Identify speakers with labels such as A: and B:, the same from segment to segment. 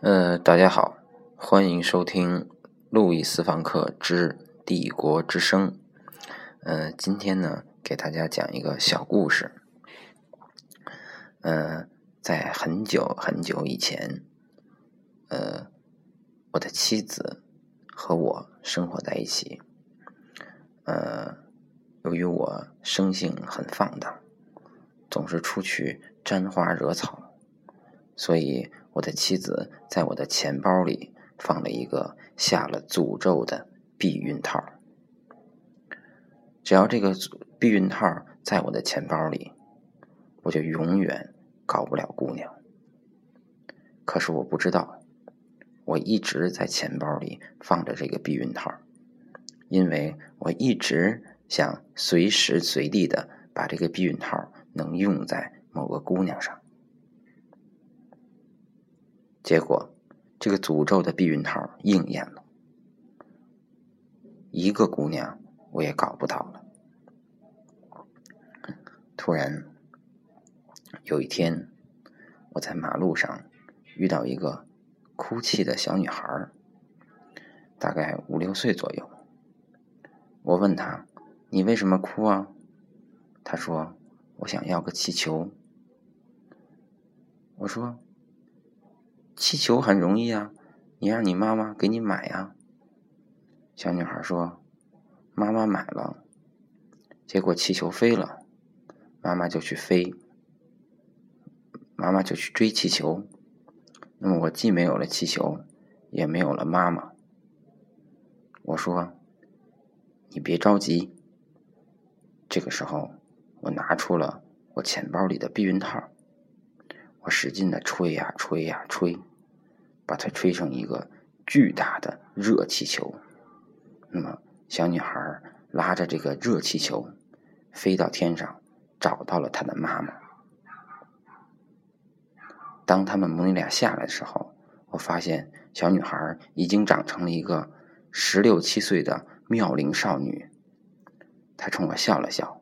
A: 呃，大家好，欢迎收听《路易斯房克之帝国之声》。呃，今天呢，给大家讲一个小故事。呃，在很久很久以前，呃，我的妻子和我生活在一起。呃，由于我生性很放荡，总是出去沾花惹草，所以。我的妻子在我的钱包里放了一个下了诅咒的避孕套。只要这个避孕套在我的钱包里，我就永远搞不了姑娘。可是我不知道，我一直在钱包里放着这个避孕套，因为我一直想随时随地的把这个避孕套能用在某个姑娘上。结果，这个诅咒的避孕套应验了，一个姑娘我也搞不到了。突然，有一天，我在马路上遇到一个哭泣的小女孩，大概五六岁左右。我问她：“你为什么哭啊？”她说：“我想要个气球。”我说。气球很容易啊，你让你妈妈给你买呀。小女孩说：“妈妈买了，结果气球飞了，妈妈就去飞，妈妈就去追气球。那么我既没有了气球，也没有了妈妈。”我说：“你别着急。”这个时候，我拿出了我钱包里的避孕套，我使劲的吹呀吹呀吹。把它吹成一个巨大的热气球，那么小女孩拉着这个热气球飞到天上，找到了她的妈妈。当他们母女俩下来的时候，我发现小女孩已经长成了一个十六七岁的妙龄少女。她冲我笑了笑，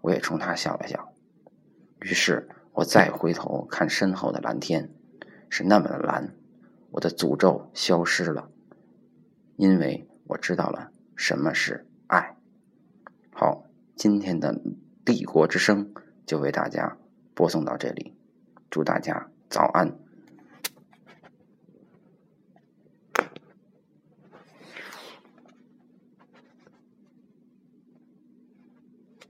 A: 我也冲她笑了笑。于是我再回头看身后的蓝天，是那么的蓝。我的诅咒消失了，因为我知道了什么是爱。好，今天的帝国之声就为大家播送到这里，祝大家早安。